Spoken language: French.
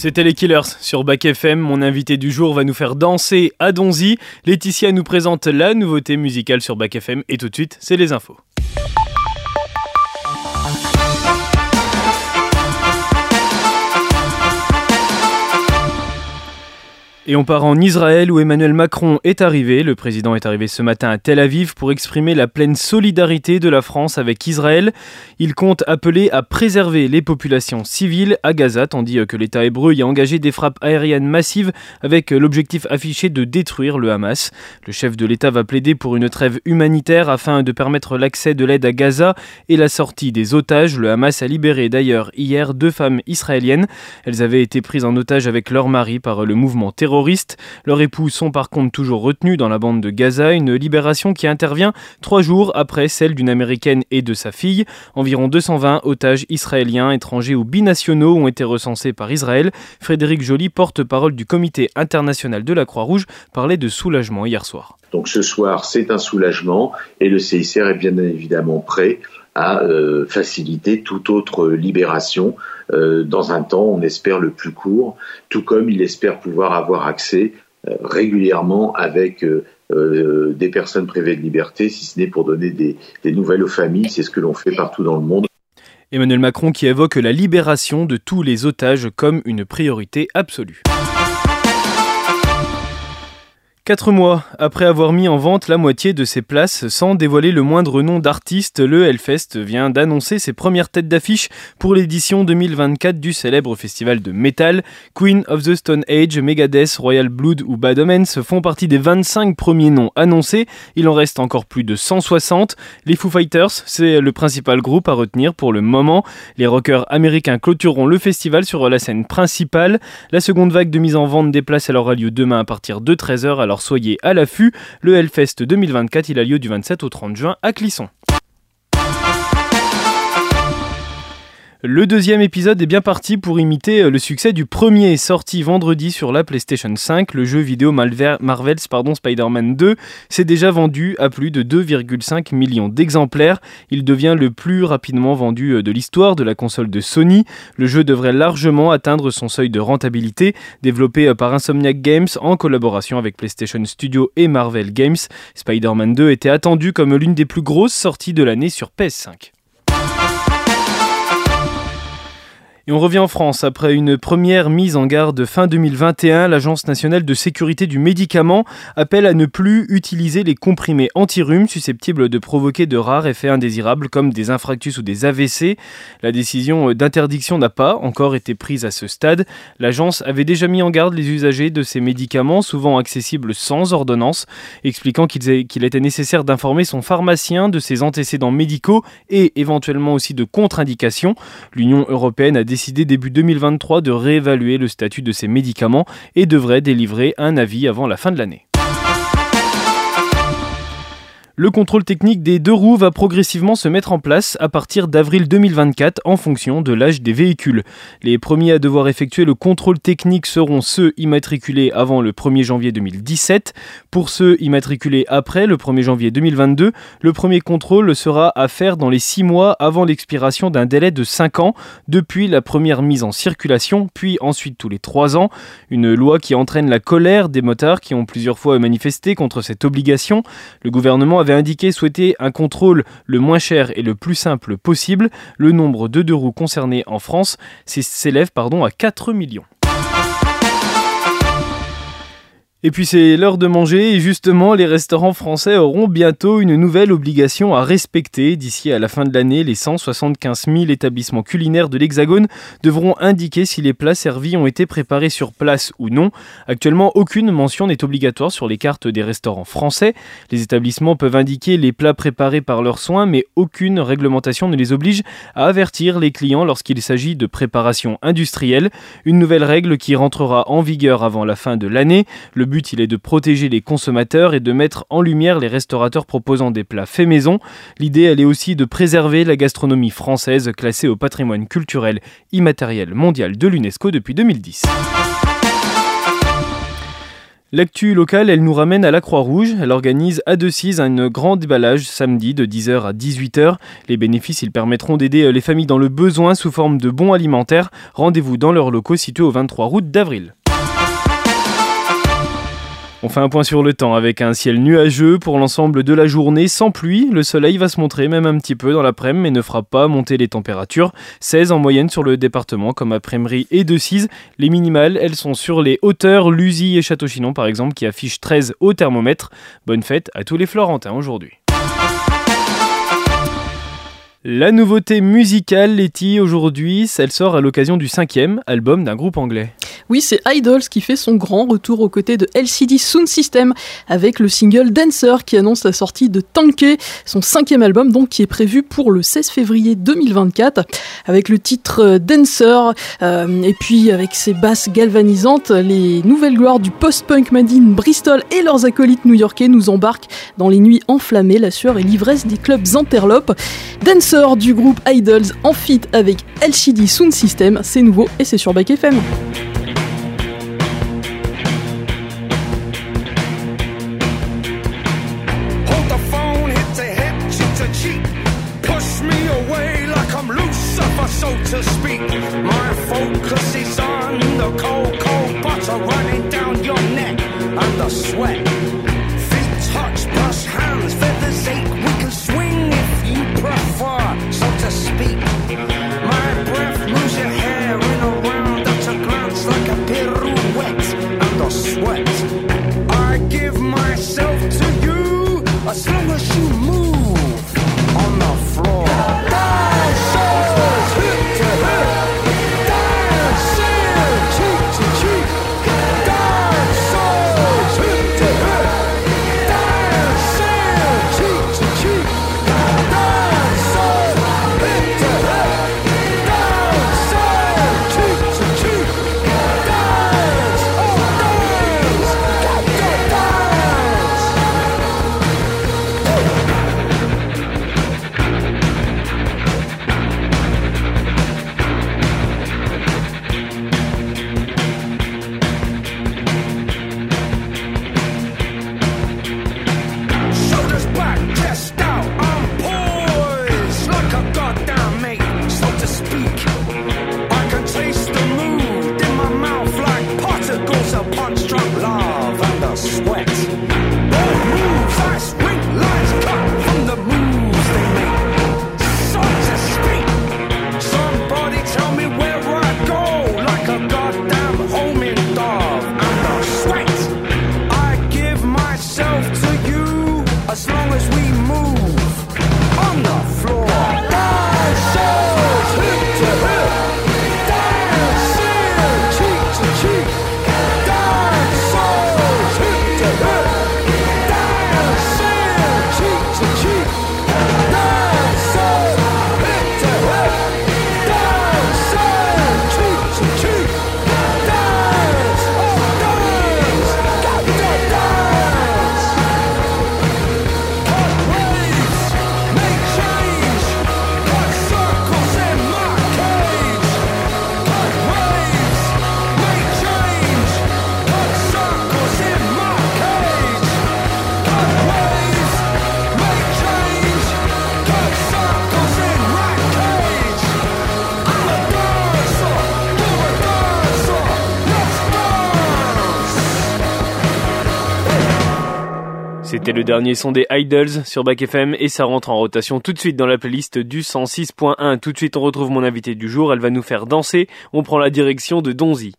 C'était les Killers sur Back FM. Mon invité du jour va nous faire danser à Donzy. Laetitia nous présente la nouveauté musicale sur Back FM et tout de suite, c'est les infos. Et on part en Israël où Emmanuel Macron est arrivé. Le président est arrivé ce matin à Tel Aviv pour exprimer la pleine solidarité de la France avec Israël. Il compte appeler à préserver les populations civiles à Gaza, tandis que l'État hébreu y a engagé des frappes aériennes massives avec l'objectif affiché de détruire le Hamas. Le chef de l'État va plaider pour une trêve humanitaire afin de permettre l'accès de l'aide à Gaza et la sortie des otages. Le Hamas a libéré d'ailleurs hier deux femmes israéliennes. Elles avaient été prises en otage avec leur mari par le mouvement terroriste leurs époux sont par contre toujours retenus dans la bande de Gaza, une libération qui intervient trois jours après celle d'une américaine et de sa fille. Environ 220 otages israéliens, étrangers ou binationaux ont été recensés par Israël. Frédéric Joly, porte-parole du Comité international de la Croix-Rouge, parlait de soulagement hier soir. Donc ce soir, c'est un soulagement et le CICR est bien évidemment prêt à euh, faciliter toute autre libération dans un temps, on espère, le plus court, tout comme il espère pouvoir avoir accès euh, régulièrement avec des personnes privées de liberté, si ce n'est pour donner des, des nouvelles aux familles. C'est ce que l'on fait partout dans le monde. Emmanuel Macron qui évoque la libération de tous les otages comme une priorité absolue. Quatre mois après avoir mis en vente la moitié de ses places sans dévoiler le moindre nom d'artiste, le Hellfest vient d'annoncer ses premières têtes d'affiche pour l'édition 2024 du célèbre festival de métal. Queen of the Stone Age, Megadeth, Royal Blood ou Bad Omens font partie des 25 premiers noms annoncés. Il en reste encore plus de 160. Les Foo Fighters, c'est le principal groupe à retenir pour le moment. Les rockers américains clôtureront le festival sur la scène principale. La seconde vague de mise en vente des places aura lieu demain à partir de 13h alors soyez à l'affût. Le Hellfest 2024, il a lieu du 27 au 30 juin à Clisson. Le deuxième épisode est bien parti pour imiter euh, le succès du premier, sorti vendredi sur la PlayStation 5. Le jeu vidéo Marvel's Spider-Man 2 s'est déjà vendu à plus de 2,5 millions d'exemplaires. Il devient le plus rapidement vendu euh, de l'histoire de la console de Sony. Le jeu devrait largement atteindre son seuil de rentabilité, développé euh, par Insomniac Games en collaboration avec PlayStation Studio et Marvel Games. Spider-Man 2 était attendu comme l'une des plus grosses sorties de l'année sur PS5. Et on revient en France. Après une première mise en garde fin 2021, l'Agence nationale de sécurité du médicament appelle à ne plus utiliser les comprimés anti-rhume susceptibles de provoquer de rares effets indésirables comme des infractus ou des AVC. La décision d'interdiction n'a pas encore été prise à ce stade. L'agence avait déjà mis en garde les usagers de ces médicaments, souvent accessibles sans ordonnance, expliquant qu'il était nécessaire d'informer son pharmacien de ses antécédents médicaux et éventuellement aussi de contre-indications. L'Union européenne a décidé décidé début 2023 de réévaluer le statut de ces médicaments et devrait délivrer un avis avant la fin de l'année. Le contrôle technique des deux roues va progressivement se mettre en place à partir d'avril 2024 en fonction de l'âge des véhicules. Les premiers à devoir effectuer le contrôle technique seront ceux immatriculés avant le 1er janvier 2017. Pour ceux immatriculés après le 1er janvier 2022, le premier contrôle sera à faire dans les 6 mois avant l'expiration d'un délai de 5 ans depuis la première mise en circulation, puis ensuite tous les 3 ans. Une loi qui entraîne la colère des motards qui ont plusieurs fois manifesté contre cette obligation. Le gouvernement avait indiqué souhaiter un contrôle le moins cher et le plus simple possible. Le nombre de deux roues concernés en France s'élève à 4 millions. Et puis c'est l'heure de manger et justement les restaurants français auront bientôt une nouvelle obligation à respecter. D'ici à la fin de l'année, les 175 000 établissements culinaires de l'Hexagone devront indiquer si les plats servis ont été préparés sur place ou non. Actuellement, aucune mention n'est obligatoire sur les cartes des restaurants français. Les établissements peuvent indiquer les plats préparés par leurs soins, mais aucune réglementation ne les oblige à avertir les clients lorsqu'il s'agit de préparation industrielle. Une nouvelle règle qui rentrera en vigueur avant la fin de l'année. Le but, il est de protéger les consommateurs et de mettre en lumière les restaurateurs proposant des plats faits maison. L'idée, elle est aussi de préserver la gastronomie française classée au patrimoine culturel immatériel mondial de l'UNESCO depuis 2010. L'actu locale, elle nous ramène à la Croix-Rouge. Elle organise à Decize un grand déballage samedi de 10h à 18h. Les bénéfices, ils permettront d'aider les familles dans le besoin sous forme de bons alimentaires. Rendez-vous dans leurs locaux situés au 23 août d'avril. On fait un point sur le temps avec un ciel nuageux pour l'ensemble de la journée sans pluie. Le soleil va se montrer même un petit peu dans l'après-midi mais ne fera pas monter les températures. 16 en moyenne sur le département comme à Prémery et Decize. Les minimales, elles sont sur les hauteurs Lusy et Château-Chinon par exemple qui affichent 13 au thermomètre. Bonne fête à tous les Florentins aujourd'hui. La nouveauté musicale, Letty, aujourd'hui, elle sort à l'occasion du cinquième album d'un groupe anglais. Oui, c'est Idols qui fait son grand retour aux côtés de LCD Sound System avec le single Dancer qui annonce la sortie de Tanké, son cinquième album donc qui est prévu pour le 16 février 2024 avec le titre euh, Dancer euh, et puis avec ses basses galvanisantes, les nouvelles gloires du post-punk Madine Bristol et leurs acolytes new-yorkais nous embarquent dans les nuits enflammées, la sueur et l'ivresse des clubs interlopes. Dancer du groupe Idols en fit avec LCD Sound System, c'est nouveau et c'est sur Back FM. So to speak. My focus is on the cold, cold butter running down your neck and the sweat. Feet touch, brush hands, feathers ache. We can swing if you prefer, so to speak. C'était le dernier son des Idols sur Back FM et ça rentre en rotation tout de suite dans la playlist du 106.1. Tout de suite on retrouve mon invité du jour, elle va nous faire danser. On prend la direction de Donzy.